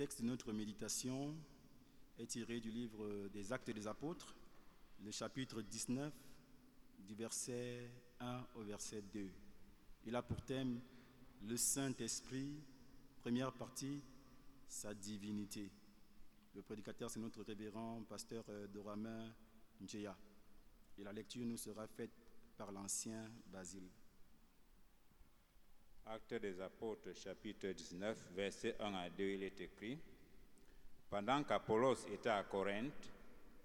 texte de notre méditation est tiré du livre des Actes des Apôtres, le chapitre 19, du verset 1 au verset 2. Il a pour thème le Saint-Esprit, première partie, sa divinité. Le prédicateur, c'est notre révérend pasteur euh, Doramin Njea. Et la lecture nous sera faite par l'ancien Basile. Acte des apôtres, chapitre 19, verset 1 à 2, il est écrit Pendant qu'Apollos était à Corinthe,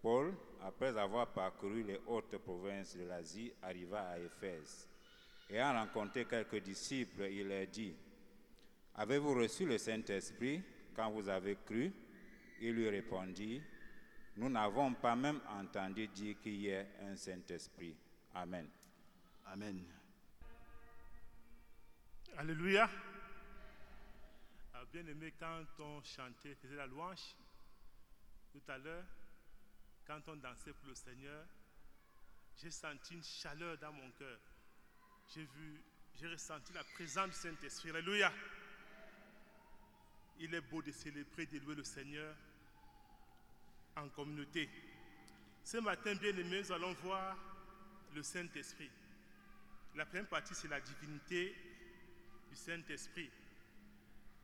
Paul, après avoir parcouru les hautes provinces de l'Asie, arriva à Éphèse. Ayant rencontré quelques disciples, il leur dit Avez-vous reçu le Saint-Esprit quand vous avez cru? Il lui répondit Nous n'avons pas même entendu dire qu'il y ait un Saint-Esprit. Amen. Amen. Alléluia. Ah, Bien aimé, quand on chantait, faisait la louange, tout à l'heure, quand on dansait pour le Seigneur, j'ai senti une chaleur dans mon cœur. J'ai vu, j'ai ressenti la présence du Saint-Esprit. Alléluia. Il est beau de célébrer, de louer le Seigneur en communauté. Ce matin, bien aimé, nous allons voir le Saint-Esprit. La première partie, c'est la divinité Saint-Esprit.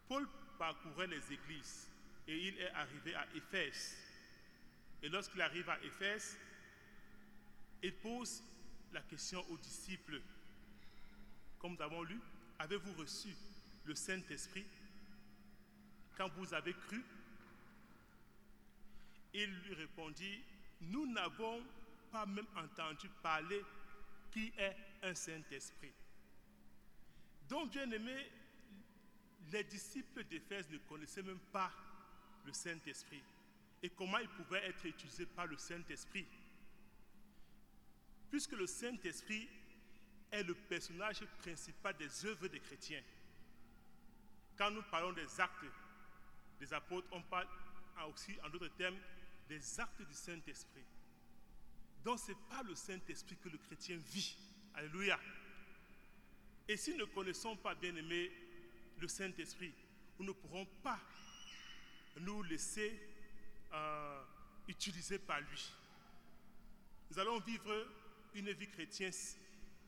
Paul parcourait les églises et il est arrivé à Éphèse. Et lorsqu'il arrive à Éphèse, il pose la question aux disciples. Comme nous avons lu, avez-vous reçu le Saint-Esprit quand vous avez cru? Il lui répondit, nous n'avons pas même entendu parler qui est un Saint-Esprit. Donc, bien aimé, les disciples d'Éphèse ne connaissaient même pas le Saint-Esprit et comment il pouvait être utilisé par le Saint-Esprit? Puisque le Saint-Esprit est le personnage principal des œuvres des chrétiens. Quand nous parlons des actes des apôtres, on parle aussi, en d'autres termes, des actes du Saint-Esprit. Donc, ce n'est pas le Saint-Esprit que le chrétien vit. Alléluia. Et si nous ne connaissons pas, bien aimé, le Saint-Esprit, nous ne pourrons pas nous laisser euh, utiliser par lui. Nous allons vivre une vie chrétienne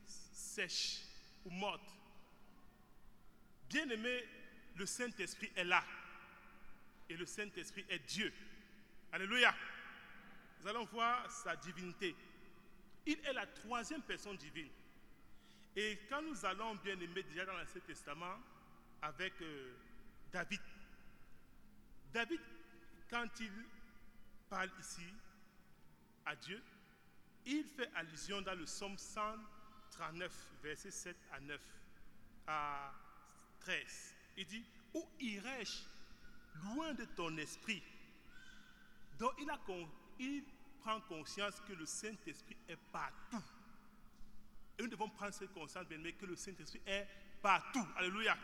sèche ou morte. Bien aimé, le Saint-Esprit est là. Et le Saint-Esprit est Dieu. Alléluia. Nous allons voir sa divinité. Il est la troisième personne divine. Et quand nous allons bien aimer déjà dans l'Ancien Testament avec euh, David, David, quand il parle ici à Dieu, il fait allusion dans le psaume 139, versets 7 à 9 à 13. Il dit, Où irai-je loin de ton esprit? Donc il prend conscience que le Saint-Esprit est partout. Prendre cette conscience, bien que le Saint-Esprit est partout. Alléluia.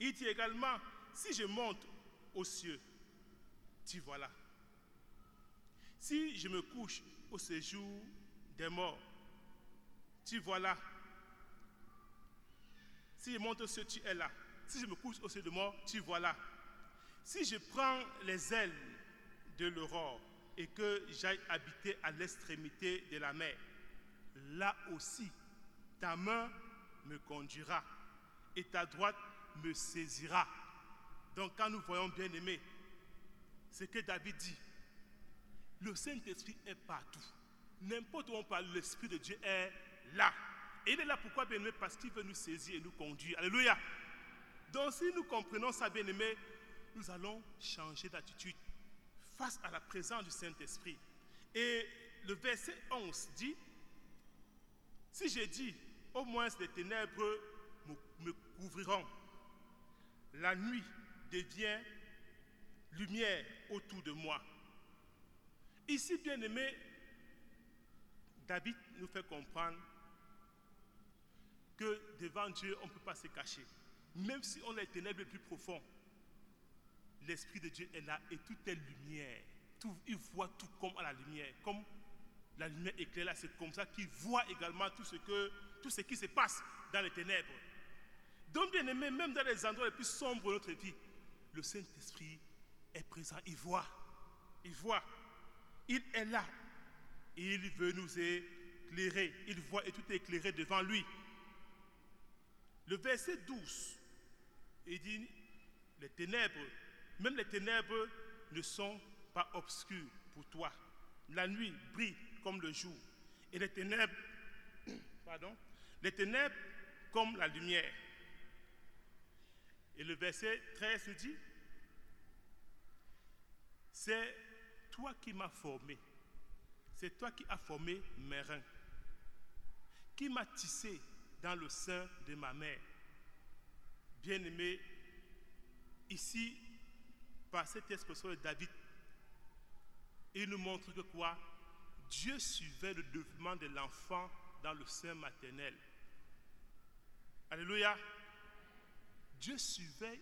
Il dit également, si je monte aux cieux, tu vois là. Si je me couche au séjour des morts, tu vois là. Si je monte aux cieux, tu es là. Si je me couche au séjour des morts, tu vois là. Si je prends les ailes de l'aurore et que j'aille habiter à l'extrémité de la mer, là aussi, ta main me conduira et ta droite me saisira. Donc quand nous voyons bien aimé, ce que David dit, le Saint-Esprit est partout. N'importe où on parle, l'Esprit de Dieu est là. Et il est là pourquoi bien aimé Parce qu'il veut nous saisir et nous conduire. Alléluia. Donc si nous comprenons ça bien aimé, nous allons changer d'attitude face à la présence du Saint-Esprit. Et le verset 11 dit, si j'ai dit, au moins les ténèbres me couvriront, la nuit devient lumière autour de moi. Ici, bien aimé, David nous fait comprendre que devant Dieu, on ne peut pas se cacher. Même si on est ténèbres les plus profonds, l'Esprit de Dieu est là et tout est lumière. Il voit tout comme à la lumière. Comme la lumière éclaire là, c'est comme ça qu'il voit également tout ce, tout ce qui se passe dans les ténèbres. Donc, bien aimé, même dans les endroits les plus sombres de notre vie, le Saint-Esprit est présent. Il voit. Il voit. Il est là. Il veut nous éclairer. Il voit et tout est éclairé devant lui. Le verset 12, il dit, les ténèbres, même les ténèbres ne sont pas obscures pour toi. La nuit brille comme le jour. Et les ténèbres, pardon, les ténèbres comme la lumière. Et le verset 13 nous dit, c'est toi qui m'as formé, c'est toi qui as formé mes reins, qui m'as tissé dans le sein de ma mère. Bien-aimé, ici, par cette expression de David, il nous montre que quoi? Dieu suivait le développement de l'enfant dans le sein maternel. Alléluia. Dieu suivait,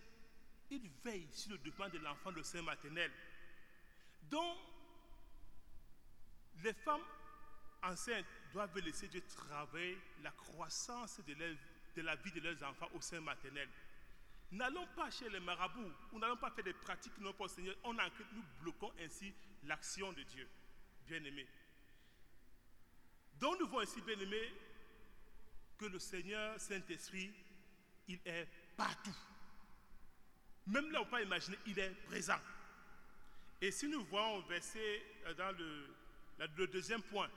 il veille sur le développement de l'enfant dans le sein maternel. Donc, les femmes enceintes doivent laisser Dieu travailler la croissance de, de la vie de leurs enfants au sein maternel. N'allons pas chez les marabouts ou n'allons pas faire des pratiques n'ont pas Seigneur. On nous bloquons ainsi l'action de Dieu, bien-aimé. Donc nous voyons ici, bien-aimé, que le Seigneur Saint-Esprit, il est partout. Même là, on peut imaginer, il est présent. Et si nous voyons verset euh, dans le, le deuxième point,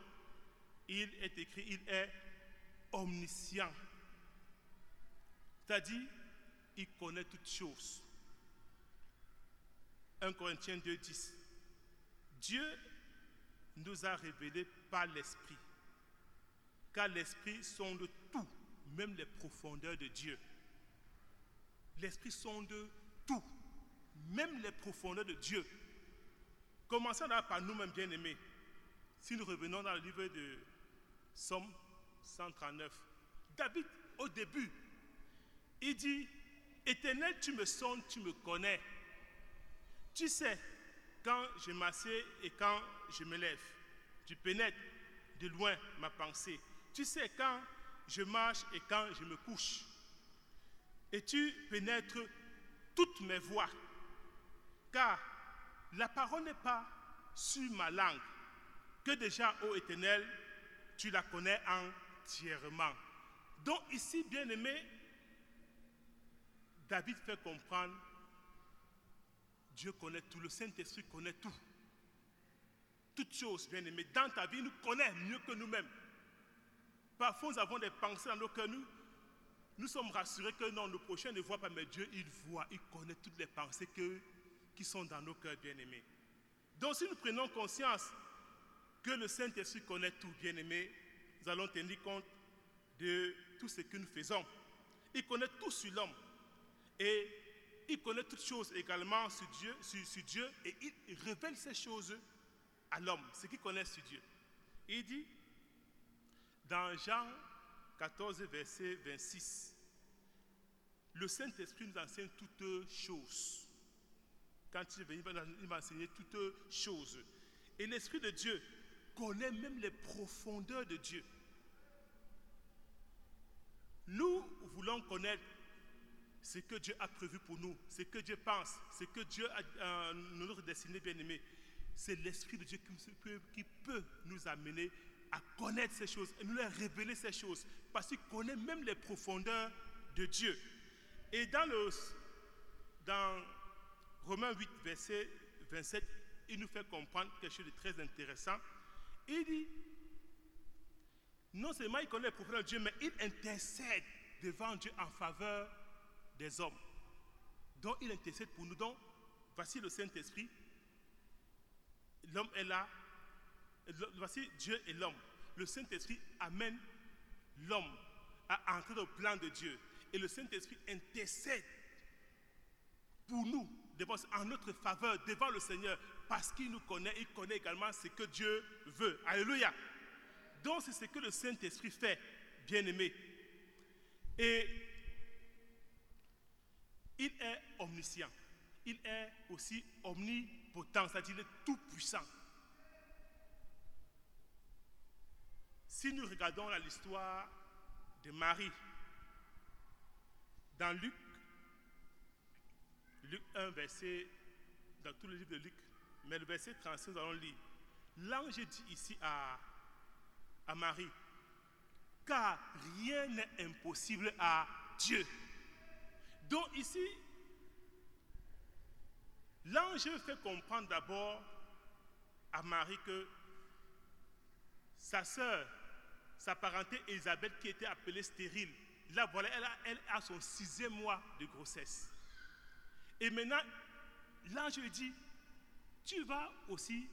il est écrit, il est omniscient. C'est-à-dire, il connaît toutes choses. 1 Corinthiens 2, 10. Dieu nous a révélé par l'Esprit, car l'Esprit sonde tout, même les profondeurs de Dieu. L'Esprit sonde tout, même les profondeurs de Dieu. Commençons par nous-mêmes bien-aimés. Si nous revenons dans le livre de Somme 139, David, au début, il dit, Éternel, tu me sondes, tu me connais. Tu sais quand je m'assieds et quand je me lève. Tu pénètres de loin ma pensée. Tu sais quand je marche et quand je me couche. Et tu pénètres toutes mes voies. Car la parole n'est pas sur ma langue, que déjà, ô Éternel, tu la connais entièrement. Donc ici, bien aimé, David fait comprendre, Dieu connaît tout, le Saint-Esprit connaît tout. Toutes choses, bien aimé, dans ta vie, nous connaît mieux que nous-mêmes. Parfois, nous avons des pensées dans nos cœurs, nous, nous sommes rassurés que non, le prochain ne voit pas, mais Dieu, il voit, il connaît toutes les pensées qui sont dans nos cœurs, bien-aimés. Donc, si nous prenons conscience que le Saint-Esprit connaît tout, bien-aimé, nous allons tenir compte de tout ce que nous faisons. Il connaît tout sur l'homme. Et il connaît toutes choses également sur Dieu, sur, Dieu et il révèle ces choses à l'homme, ce qu'il connaît sur Dieu. Il dit, dans Jean 14, verset 26, le Saint-Esprit nous enseigne toutes choses. Quand il venu, il va enseigner toutes choses. Et l'Esprit de Dieu connaît même les profondeurs de Dieu. Nous voulons connaître ce que Dieu a prévu pour nous, ce que Dieu pense, ce que Dieu a euh, notre destinée bien-aimée. C'est l'Esprit de Dieu qui peut, nous amener à connaître ces choses et nous les révéler ces choses parce qu'il connaît même les profondeurs de Dieu. Et dans, dans Romains 8, verset 27, il nous fait comprendre quelque chose de très intéressant. Il dit, non seulement il connaît les profondeurs de Dieu, mais il intercède devant Dieu en faveur des hommes. Donc il intercède pour nous. Donc, voici le Saint-Esprit. L'homme est là. Voici Dieu et l'homme. Le Saint-Esprit amène l'homme à entrer le plan de Dieu. Et le Saint-Esprit intercède pour nous, en notre faveur, devant le Seigneur, parce qu'il nous connaît, il connaît également ce que Dieu veut. Alléluia. Donc c'est ce que le Saint-Esprit fait, bien-aimé. Et il est omniscient. Il est aussi omnipotent, c'est-à-dire il est tout puissant. Si nous regardons l'histoire de Marie, dans Luc, Luc 1, verset, dans tout le livre de Luc, mais le verset 36, nous allons lire. L'ange dit ici à, à Marie, car rien n'est impossible à Dieu. Donc ici, l'ange fait comprendre d'abord à Marie que sa sœur, sa parenté Elisabeth qui était appelée stérile, là voilà, elle a, elle a son sixième mois de grossesse. Et maintenant, l'ange lui dit, tu vas aussi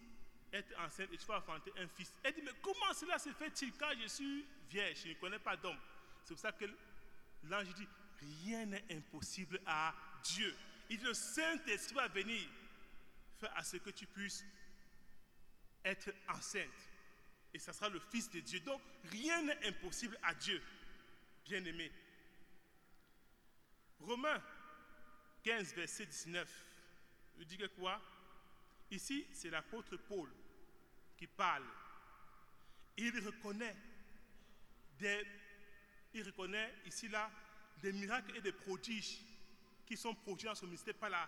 être enceinte et tu vas enfanter un fils. Elle dit, mais comment cela se fait-il quand je suis vierge, je ne connais pas d'homme C'est pour ça que l'ange dit, rien n'est impossible à Dieu. Il dit, le Saint-Esprit va venir faire à ce que tu puisses être enceinte. Et ça sera le Fils de Dieu. Donc, rien n'est impossible à Dieu, bien-aimé. Romains 15, verset 19, il dit que quoi? Ici, c'est l'apôtre Paul qui parle. Il reconnaît des, il reconnaît ici là des miracles et des prodiges qui sont produits dans son ministère par la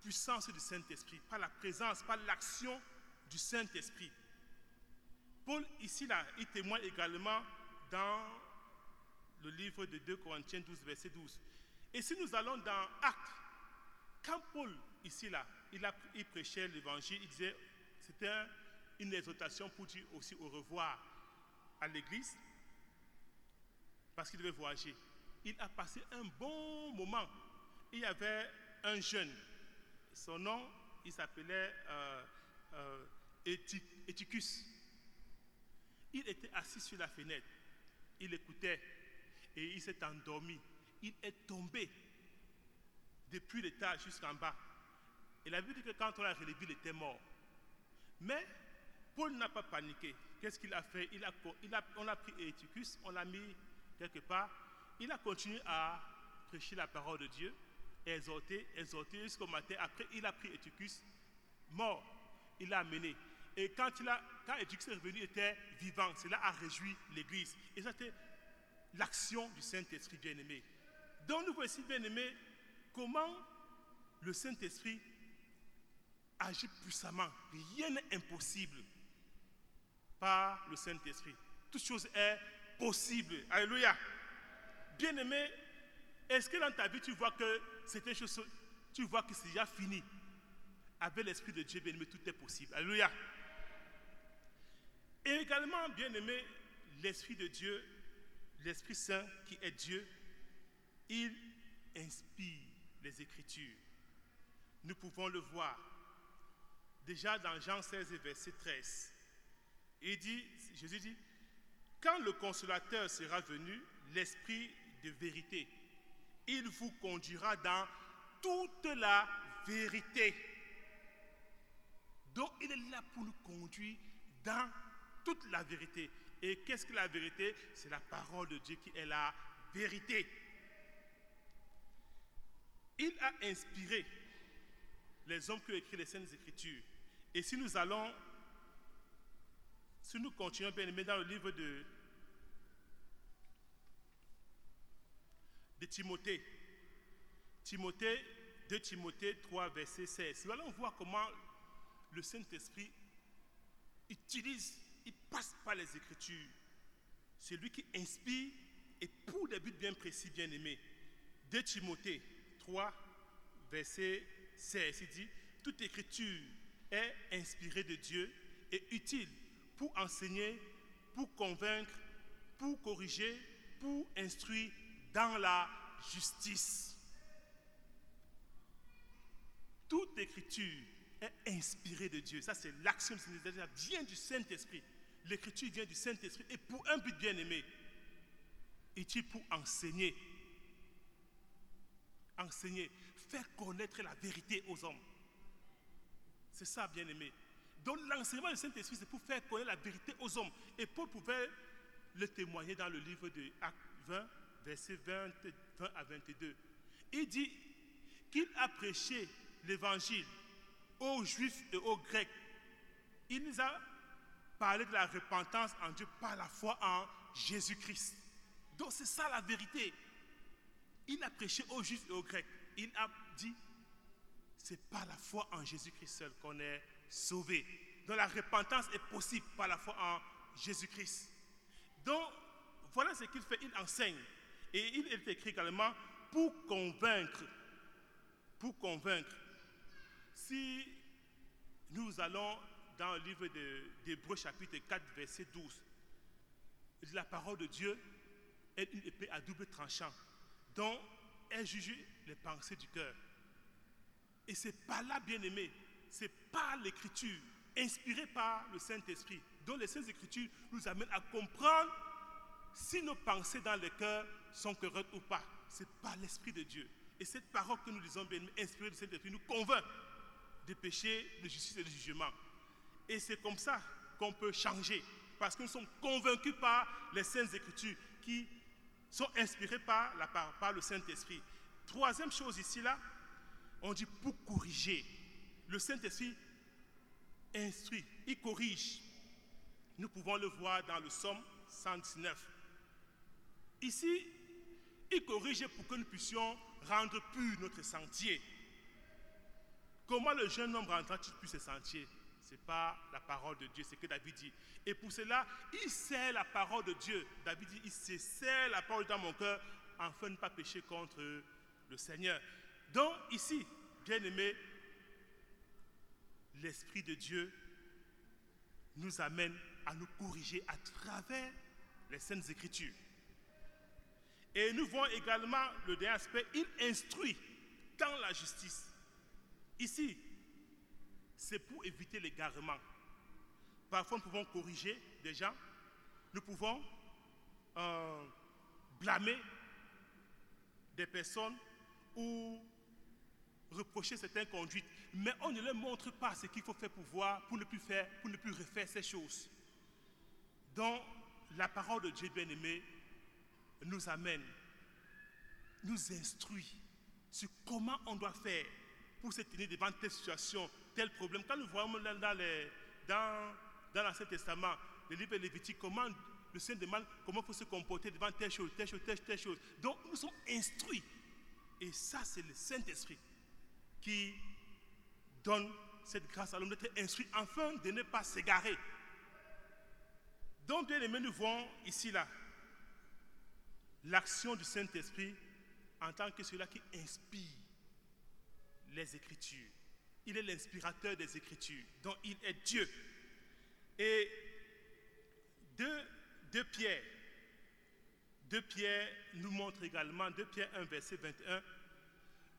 puissance du Saint-Esprit, par la présence, par l'action du Saint-Esprit. Paul, ici, là, il témoigne également dans le livre de 2 Corinthiens 12, verset 12. Et si nous allons dans Actes, quand Paul, ici, là, il, a, il prêchait l'évangile, il disait, c'était une exhortation pour dire aussi au revoir à l'église, parce qu'il devait voyager. Il a passé un bon moment. Il y avait un jeune, son nom, il s'appelait euh, euh. Il était assis sur la fenêtre, il écoutait et il s'est endormi. Il est tombé depuis l'étage jusqu'en bas. Il a vu que quand on l'a relevé, il était mort. Mais Paul n'a pas paniqué. Qu'est-ce qu'il a fait? Il a, il a, On a pris Éticus, on l'a mis quelque part. Il a continué à prêcher la parole de Dieu, exhorter, exhorter jusqu'au matin. Après, il a pris Éticus, mort. Il l'a amené. Et quand, il quand est revenu, il était vivant. Cela a réjoui l'Église. Et c'était l'action du Saint-Esprit bien-aimé. Donc nous voici bien-aimés comment le Saint-Esprit agit puissamment. Rien n'est impossible par le Saint-Esprit. Toute chose est possible. Alléluia. Bien-aimé, est-ce que dans ta vie tu vois que c'est une chose, tu vois que c'est déjà fini? Avec l'Esprit de Dieu, bien-aimé, tout est possible. Alléluia. Et également, bien-aimé, l'Esprit de Dieu, l'Esprit Saint qui est Dieu, il inspire les Écritures. Nous pouvons le voir déjà dans Jean 16 verset 13. Il dit, Jésus dit, quand le consolateur sera venu, l'Esprit de vérité, il vous conduira dans toute la vérité. Donc il est là pour nous conduire dans toute la vérité. Et qu'est-ce que la vérité? C'est la parole de Dieu qui est la vérité. Il a inspiré les hommes qui ont écrit les Saintes Écritures. Et si nous allons, si nous continuons bien aimé dans le livre de, de Timothée, Timothée, de Timothée 3, verset 16, nous allons voir comment le Saint-Esprit utilise, il passe par les Écritures. C'est lui qui inspire et pour des buts bien précis, bien aimés. De Timothée 3, verset 16, il dit, toute écriture est inspirée de Dieu et utile pour enseigner, pour convaincre, pour corriger, pour instruire dans la justice. Toute écriture est inspirée de Dieu. Ça, c'est du Saint-Esprit. vient du Saint-Esprit. L'écriture vient du Saint-Esprit et pour un but bien aimé. Utile pour enseigner? Enseigner. Faire connaître la vérité aux hommes. C'est ça, bien aimé. Donc l'enseignement du Saint-Esprit, c'est pour faire connaître la vérité aux hommes. Et Paul pouvait le témoigner dans le livre de Actes 20, versets 20, 20 à 22. Il dit qu'il a prêché l'évangile aux Juifs et aux Grecs. Il nous a parlé de la repentance en Dieu par la foi en Jésus-Christ. Donc c'est ça la vérité. Il a prêché aux Juifs et aux Grecs. Il a dit C'est par la foi en Jésus-Christ seul qu'on est sauvé. Donc la repentance est possible par la foi en Jésus-Christ. Donc voilà ce qu'il fait, il enseigne. Et il est écrit également pour convaincre, pour convaincre. Si nous allons dans le livre d'Hébreu chapitre 4 verset 12, la parole de Dieu est une épée à double tranchant dont elle juge les pensées du cœur. Et c'est par là, bien aimé, c'est par l'écriture, inspirée par le Saint-Esprit, dont les Saintes Écritures nous amènent à comprendre si nos pensées dans le cœur sont correctes ou pas. C'est par l'Esprit de Dieu. Et cette parole que nous lisons, bien inspirée du Saint-Esprit, nous convainc des péchés, de justice et de jugement. Et c'est comme ça qu'on peut changer, parce que nous sommes convaincus par les Saintes Écritures qui sont inspirées par, la, par le Saint-Esprit. Troisième chose ici, là, on dit pour corriger. Le Saint-Esprit instruit, il corrige. Nous pouvons le voir dans le psaume 119. Ici, il corrige pour que nous puissions rendre pur notre sentier. Comment le jeune homme rendra-t-il plus ses sentiers Ce n'est pas la parole de Dieu, c'est ce que David dit. Et pour cela, il sait la parole de Dieu. David dit, il sait la parole dans mon cœur afin de ne pas pécher contre le Seigneur. Donc ici, bien aimé, l'Esprit de Dieu nous amène à nous corriger à travers les Saintes Écritures. Et nous voyons également le dernier aspect, il instruit dans la justice. Ici, c'est pour éviter l'égarement. Parfois, nous pouvons corriger des gens, nous pouvons euh, blâmer des personnes ou reprocher certaines conduites, mais on ne leur montre pas ce qu'il faut faire pour voir, pour ne plus faire, pour ne plus refaire ces choses. Donc, la parole de Dieu bien-aimé nous amène, nous instruit sur comment on doit faire pour se tenir devant telle situation, tel problème. Quand nous voyons dans, l'Ancien Testament, le livre Lévitique, comment le Seigneur demande comment il faut se comporter devant telle chose, telle chose, telle, telle chose. Donc nous sommes instruits. Et ça, c'est le Saint-Esprit qui donne cette grâce à l'homme d'être instruit afin de ne pas s'égarer. Donc, bien aimés, nous voyons ici, là, l'action du Saint-Esprit en tant que celui-là qui inspire Écritures. Il est l'inspirateur des Écritures, donc il est Dieu. Et deux, deux Pierre, deux Pierre nous montre également, deux Pierre 1, verset 21,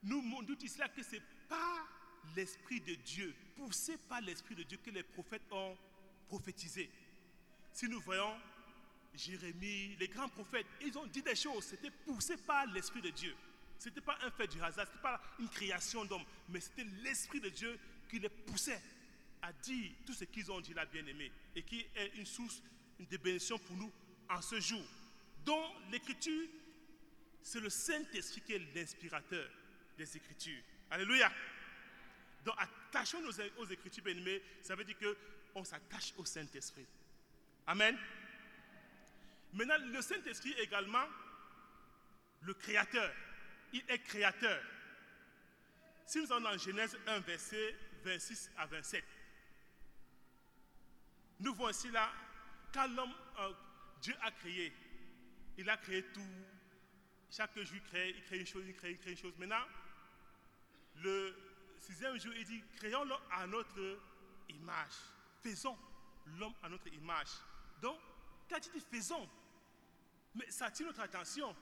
nous montre ici là que ce n'est pas l'Esprit de Dieu, poussé par l'Esprit de Dieu que les prophètes ont prophétisé. Si nous voyons Jérémie, les grands prophètes, ils ont dit des choses, c'était poussé par l'Esprit de Dieu. Ce n'était pas un fait du hasard, ce n'était pas une création d'homme, mais c'était l'Esprit de Dieu qui les poussait à dire tout ce qu'ils ont dit là, bien-aimé, et qui est une source de bénédiction pour nous en ce jour. Donc l'Écriture, c'est le Saint-Esprit qui est l'inspirateur des Écritures. Alléluia. Donc attachons-nous aux Écritures, bien-aimés, ça veut dire qu'on s'attache au Saint-Esprit. Amen. Maintenant, le Saint-Esprit est également le Créateur. Il est créateur. Si nous sommes en Genèse 1, verset 26 à 27, nous voyons ici là, quand l'homme, euh, Dieu a créé, il a créé tout. Chaque jour, il crée, il crée une chose, il crée, il crée une chose. Maintenant, le sixième jour, il dit, créons l'homme à notre image. Faisons l'homme à notre image. Donc, quand il dit faisons, mais ça attire notre attention.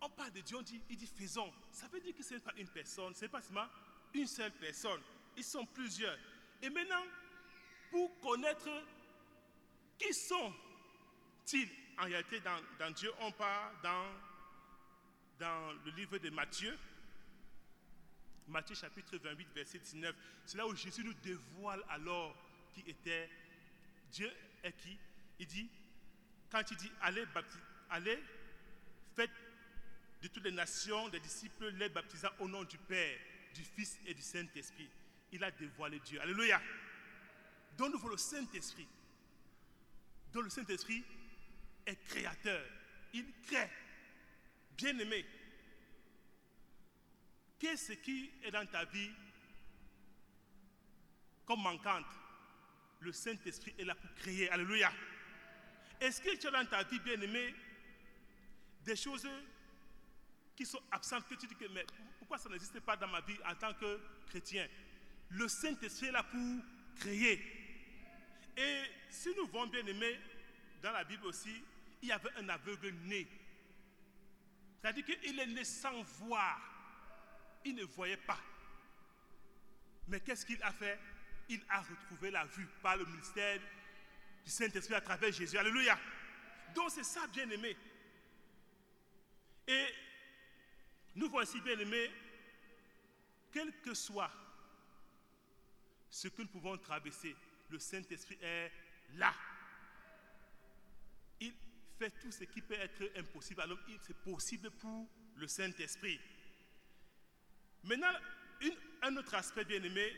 On parle de Dieu, on dit, il dit faisons. Ça veut dire que ce n'est pas une personne, ce n'est pas seulement une seule personne. Ils sont plusieurs. Et maintenant, pour connaître qui sont-ils en réalité dans, Dieu, on part dans, dans le livre de Matthieu. Matthieu chapitre 28, verset 19. C'est là où Jésus nous dévoile alors qui était Dieu et qui. Il dit, quand il dit allez, allez, faites de toutes les nations des disciples, les baptisant au nom du Père, du Fils et du Saint-Esprit. Il a dévoilé Dieu. Alléluia. Donne-nous le Saint-Esprit. Donc le Saint-Esprit est créateur. Il crée. Bien-aimé. Qu'est-ce qui est dans ta vie comme manquante, le Saint-Esprit est là pour créer. Alléluia. Est-ce que tu as dans ta vie, bien-aimé, des choses qui sont absentes que tu dis que, mais pourquoi ça n'existe pas dans ma vie en tant que chrétien? Le Saint-Esprit est là pour créer. Et si nous voyons, bien-aimé, dans la Bible aussi, il y avait un aveugle né. C'est-à-dire qu'il est né sans voir. Il ne voyait pas. Mais qu'est-ce qu'il a fait? Il a retrouvé la vue par le ministère du Saint-Esprit à travers Jésus. Alléluia. Donc c'est ça, bien-aimé. Et nous voici, bien-aimés, quel que soit ce que nous pouvons traverser, le Saint-Esprit est là. Il fait tout ce qui peut être impossible. Alors, c'est possible pour le Saint-Esprit. Maintenant, un autre aspect bien aimé,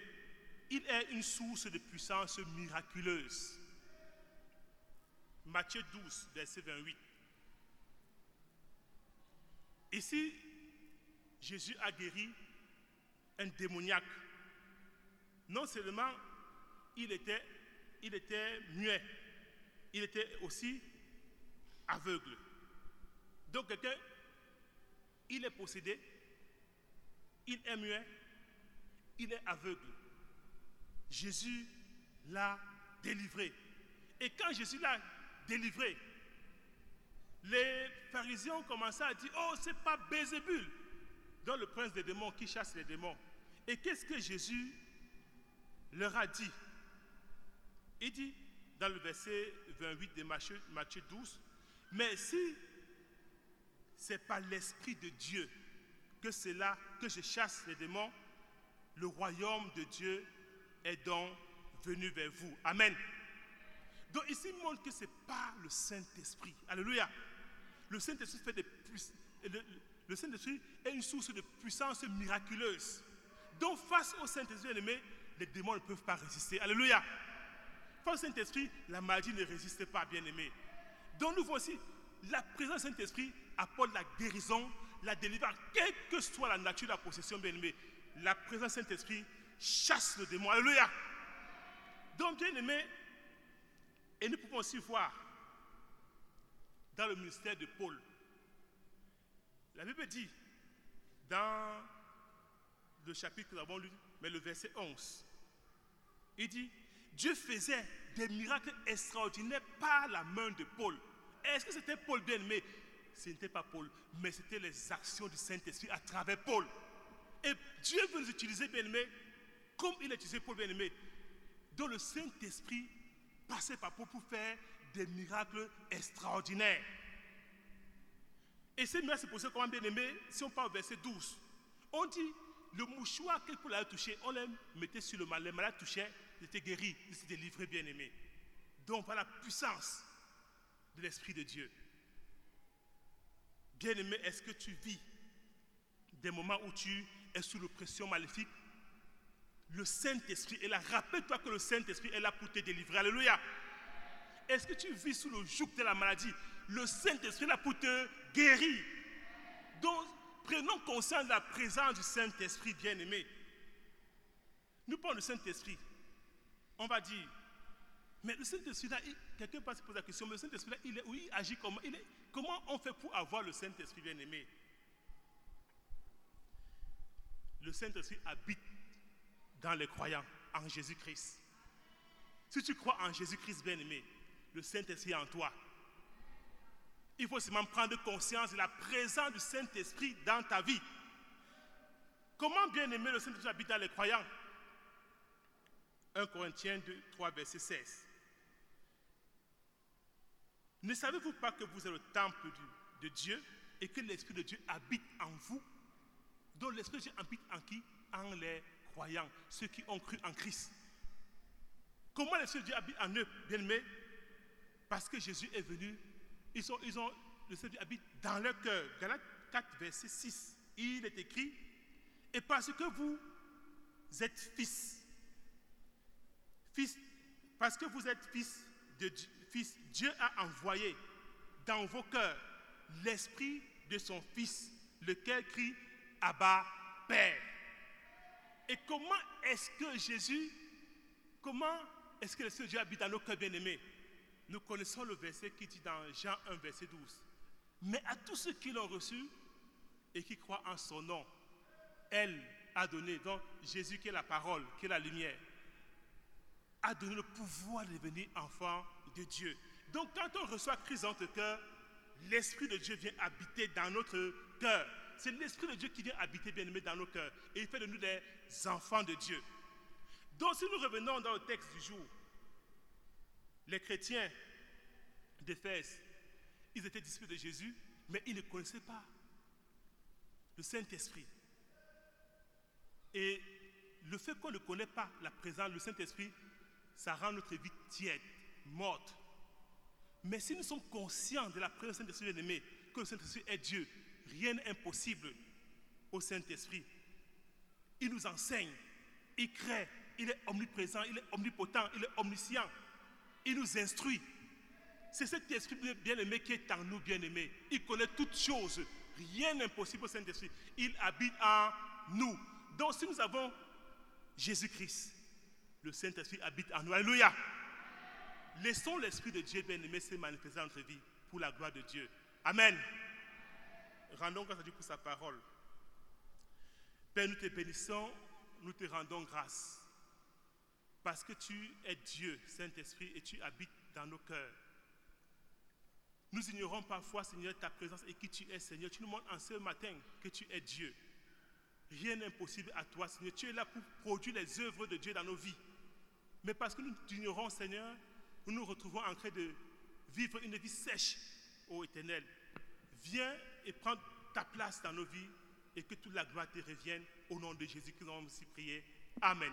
il est une source de puissance miraculeuse. Matthieu 12, verset 28. Ici, Jésus a guéri un démoniaque. Non seulement il était, muet, il était aussi aveugle. Donc quelqu'un, il est possédé, il est muet, il est aveugle. Jésus l'a délivré. Et quand Jésus l'a délivré, les pharisiens ont commencé à dire, oh, c'est pas Bézébul, dans le prince des démons qui chasse les démons. Et qu'est-ce que Jésus leur a dit? Il dit dans le verset 28 de Matthieu, Matthieu 12, mais si c'est par l'Esprit de Dieu que c'est là que je chasse les démons, le royaume de Dieu est donc venu vers vous. Amen. Donc ici, il montre que ce n'est pas le Saint-Esprit. Alléluia. Le Saint-Esprit fait des le, Saint-Esprit est une source de puissance miraculeuse. Donc face au Saint-Esprit aimé, les démons ne peuvent pas résister. Alléluia. Face au Saint-Esprit, la maladie ne résiste pas, bien-aimé. Donc nous voici, la présence du Saint-Esprit apporte la guérison, la délivrance, quelle que soit la nature de la possession, bien-aimé. La présence du Saint-Esprit chasse le démon. Alléluia. Donc, bien-aimé, et nous pouvons aussi voir dans le ministère de Paul, la Bible dit, dans le chapitre que nous avons lu, mais le verset 11, il dit, Dieu faisait des miracles extraordinaires par la main de Paul. Est-ce que c'était Paul bien-aimé Ce n'était pas Paul, mais c'était les actions du Saint-Esprit à travers Paul. Et Dieu veut nous utiliser, bien-aimé, comme il a utilisé Paul, bien-aimé. dont le Saint-Esprit passait par Paul pour faire des miracles extraordinaires. Et c'est pour ça qu'on bien-aimé, si on parle au verset 12, on dit, le mouchoir que Paul a touché, on le mettait sur le malade, le malade touchait, il était guéri, il s'était livré, bien-aimé. Donc voilà la puissance de l'Esprit de Dieu. Bien-aimé, est-ce que tu vis des moments où tu es sous l'oppression maléfique? Le Saint-Esprit est là. Rappelle-toi que le Saint-Esprit est là pour te délivrer. Alléluia. Est-ce que tu vis sous le joug de la maladie? Le Saint-Esprit là pour te guérir. Donc, prenons conscience de la présence du Saint-Esprit bien-aimé. Nous parlons du Saint-Esprit. On va dire, mais le Saint-Esprit, là, quelqu'un peut se poser la question, mais le Saint-Esprit, là, il, est, oui, il agit comment? Il est, Comment on fait pour avoir le Saint-Esprit bien-aimé? Le Saint-Esprit habite dans les croyants en Jésus-Christ. Si tu crois en Jésus-Christ bien-aimé, le Saint-Esprit est en toi. Il faut seulement prendre conscience de la présence du Saint-Esprit dans ta vie. Comment bien-aimé le Saint-Esprit habite dans les croyants? 1 Corinthiens 2, 3, verset 16. Ne savez-vous pas que vous êtes le temple de Dieu et que l'Esprit de Dieu habite en vous? Donc l'Esprit de Dieu habite en qui? En les croyants, ceux qui ont cru en Christ. Comment l'Esprit de Dieu habite en eux, bien-aimés? Parce que Jésus est venu, ils ont, ils ont, de Dieu habite dans leur cœur. Galates 4, verset 6, il est écrit, et parce que vous êtes fils, fils, parce que vous êtes fils de Dieu, Dieu a envoyé dans vos cœurs l'esprit de son Fils, lequel crie Abba, Père. Et comment est-ce que Jésus Comment est-ce que l'Esprit de Dieu habite dans nos cœurs bien-aimés? Nous connaissons le verset qui dit dans Jean 1, verset 12. Mais à tous ceux qui l'ont reçu et qui croient en son nom, elle a donné, donc Jésus qui est la parole, qui est la lumière, a donné le pouvoir de devenir enfant de Dieu. Donc quand on reçoit Christ dans notre cœur, l'Esprit de Dieu vient habiter dans notre cœur. C'est l'Esprit de Dieu qui vient habiter bien aimé dans nos cœurs. Et il fait de nous des enfants de Dieu. Donc si nous revenons dans le texte du jour, les chrétiens d'Éphèse, ils étaient disciples de Jésus, mais ils ne connaissaient pas le Saint-Esprit. Et le fait qu'on ne connaît pas la présence du Saint-Esprit, ça rend notre vie tiède, morte. Mais si nous sommes conscients de la présence du Saint-Esprit bien-aimé, que le Saint-Esprit est Dieu, rien n'est impossible au Saint-Esprit. Il nous enseigne, il crée, il est omniprésent, il est omnipotent, il est omniscient. Il nous instruit. C'est cet esprit bien-aimé qui est en nous bien-aimé. Il connaît toutes choses. Rien n'est impossible au Saint-Esprit. Il habite en nous. Donc si nous avons Jésus-Christ, le Saint-Esprit habite en nous. Alléluia. Laissons l'Esprit de Dieu bien-aimé se manifester dans notre vie pour la gloire de Dieu. Amen. Rendons grâce à Dieu pour sa parole. Père, nous te bénissons, nous te rendons grâce. Parce que tu es Dieu, Saint-Esprit, et tu habites dans nos cœurs. Nous ignorons parfois, Seigneur, ta présence et qui tu es, Seigneur. Tu nous montres en ce matin que tu es Dieu. Rien n'est impossible à toi, Seigneur. Tu es là pour produire les œuvres de Dieu dans nos vies. Mais parce que nous t'ignorons, Seigneur, nous nous retrouvons en train de vivre une vie sèche, ô Éternel. Viens et prends ta place dans nos vies et que toute la gloire te revienne au nom de Jésus que nous avons aussi prié. Amen.